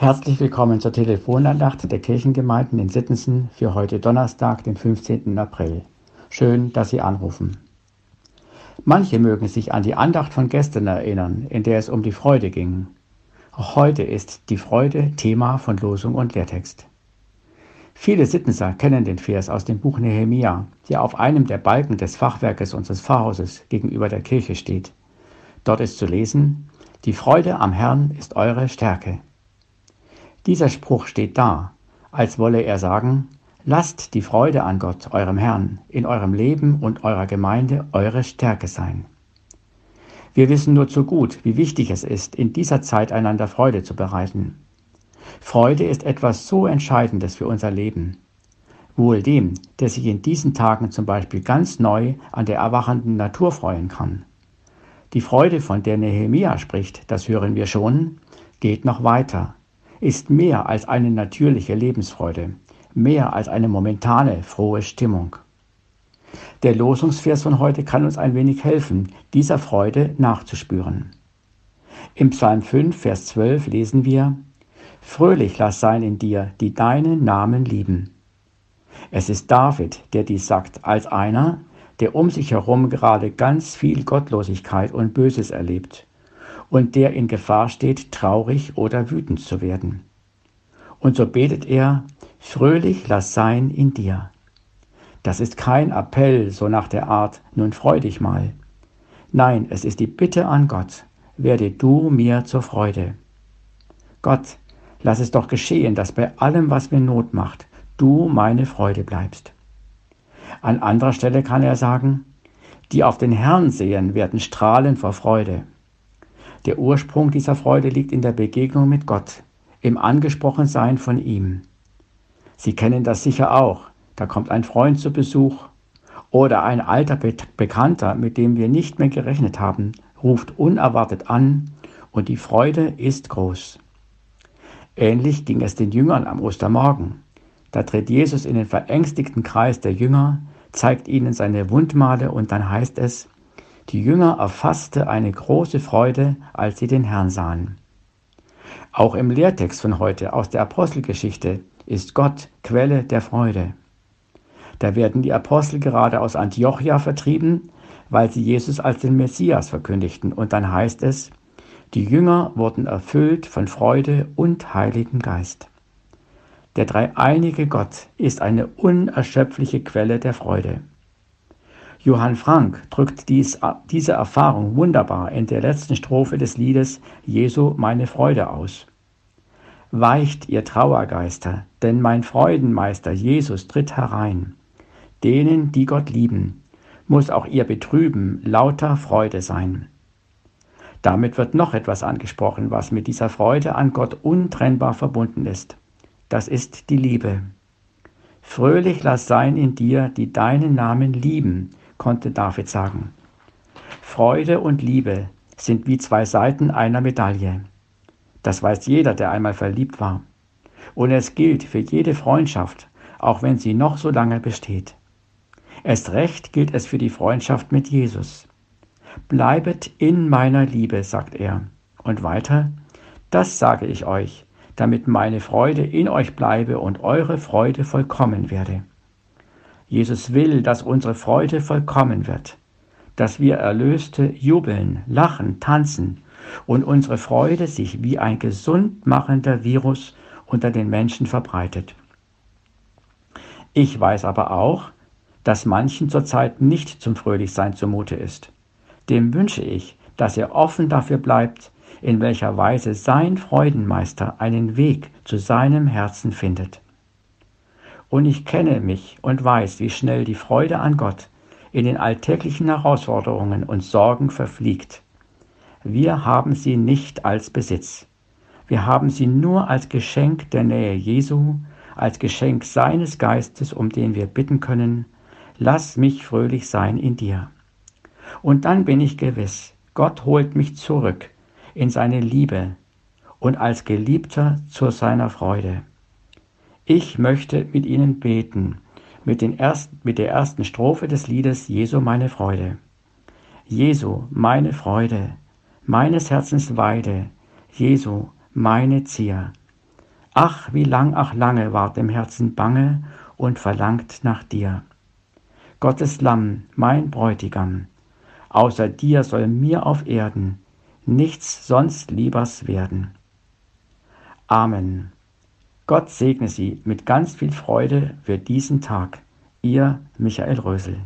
Herzlich willkommen zur Telefonandacht der Kirchengemeinden in Sittensen für heute Donnerstag, den 15. April. Schön, dass Sie anrufen. Manche mögen sich an die Andacht von gestern erinnern, in der es um die Freude ging. Auch heute ist die Freude Thema von Losung und Lehrtext. Viele Sittenser kennen den Vers aus dem Buch Nehemia, der auf einem der Balken des Fachwerkes unseres Pfarrhauses gegenüber der Kirche steht. Dort ist zu lesen, die Freude am Herrn ist eure Stärke. Dieser Spruch steht da, als wolle er sagen, lasst die Freude an Gott, eurem Herrn, in eurem Leben und eurer Gemeinde eure Stärke sein. Wir wissen nur zu gut, wie wichtig es ist, in dieser Zeit einander Freude zu bereiten. Freude ist etwas so Entscheidendes für unser Leben. Wohl dem, der sich in diesen Tagen zum Beispiel ganz neu an der erwachenden Natur freuen kann. Die Freude, von der Nehemia spricht, das hören wir schon, geht noch weiter ist mehr als eine natürliche Lebensfreude, mehr als eine momentane frohe Stimmung. Der Losungsvers von heute kann uns ein wenig helfen, dieser Freude nachzuspüren. Im Psalm 5, Vers 12 lesen wir, Fröhlich lass sein in dir, die deinen Namen lieben. Es ist David, der dies sagt, als einer, der um sich herum gerade ganz viel Gottlosigkeit und Böses erlebt und der in Gefahr steht, traurig oder wütend zu werden. Und so betet er, fröhlich lass sein in dir. Das ist kein Appell, so nach der Art, nun freu dich mal. Nein, es ist die Bitte an Gott, werde du mir zur Freude. Gott, lass es doch geschehen, dass bei allem, was mir Not macht, du meine Freude bleibst. An anderer Stelle kann er sagen, die auf den Herrn sehen, werden strahlen vor Freude. Der Ursprung dieser Freude liegt in der Begegnung mit Gott, im Angesprochensein von ihm. Sie kennen das sicher auch. Da kommt ein Freund zu Besuch oder ein alter Be Bekannter, mit dem wir nicht mehr gerechnet haben, ruft unerwartet an und die Freude ist groß. Ähnlich ging es den Jüngern am Ostermorgen. Da tritt Jesus in den verängstigten Kreis der Jünger, zeigt ihnen seine Wundmale und dann heißt es, die Jünger erfasste eine große Freude, als sie den Herrn sahen. Auch im Lehrtext von heute aus der Apostelgeschichte ist Gott Quelle der Freude. Da werden die Apostel gerade aus Antiochia vertrieben, weil sie Jesus als den Messias verkündigten. Und dann heißt es, die Jünger wurden erfüllt von Freude und Heiligen Geist. Der dreieinige Gott ist eine unerschöpfliche Quelle der Freude. Johann Frank drückt dies, diese Erfahrung wunderbar in der letzten Strophe des Liedes Jesu meine Freude aus. Weicht ihr Trauergeister, denn mein Freudenmeister Jesus tritt herein. Denen, die Gott lieben, muss auch ihr Betrüben lauter Freude sein. Damit wird noch etwas angesprochen, was mit dieser Freude an Gott untrennbar verbunden ist. Das ist die Liebe. Fröhlich lass sein in dir, die deinen Namen lieben, konnte David sagen. Freude und Liebe sind wie zwei Seiten einer Medaille. Das weiß jeder, der einmal verliebt war. Und es gilt für jede Freundschaft, auch wenn sie noch so lange besteht. Erst recht gilt es für die Freundschaft mit Jesus. Bleibet in meiner Liebe, sagt er. Und weiter, das sage ich euch, damit meine Freude in euch bleibe und eure Freude vollkommen werde. Jesus will, dass unsere Freude vollkommen wird, dass wir Erlöste jubeln, lachen, tanzen und unsere Freude sich wie ein gesund machender Virus unter den Menschen verbreitet. Ich weiß aber auch, dass manchen zurzeit nicht zum Fröhlichsein zumute ist. Dem wünsche ich, dass er offen dafür bleibt, in welcher Weise sein Freudenmeister einen Weg zu seinem Herzen findet. Und ich kenne mich und weiß, wie schnell die Freude an Gott in den alltäglichen Herausforderungen und Sorgen verfliegt. Wir haben sie nicht als Besitz. Wir haben sie nur als Geschenk der Nähe Jesu, als Geschenk seines Geistes, um den wir bitten können, lass mich fröhlich sein in dir. Und dann bin ich gewiss, Gott holt mich zurück in seine Liebe und als Geliebter zu seiner Freude. Ich möchte mit Ihnen beten, mit, ersten, mit der ersten Strophe des Liedes Jesu meine Freude. Jesu, meine Freude, meines Herzens Weide, Jesu, meine Zier. Ach, wie lang, ach lange ward dem Herzen bange und verlangt nach dir. Gottes Lamm, mein Bräutigam, außer dir soll mir auf Erden nichts sonst liebers werden. Amen. Gott segne Sie mit ganz viel Freude für diesen Tag. Ihr Michael Rösel.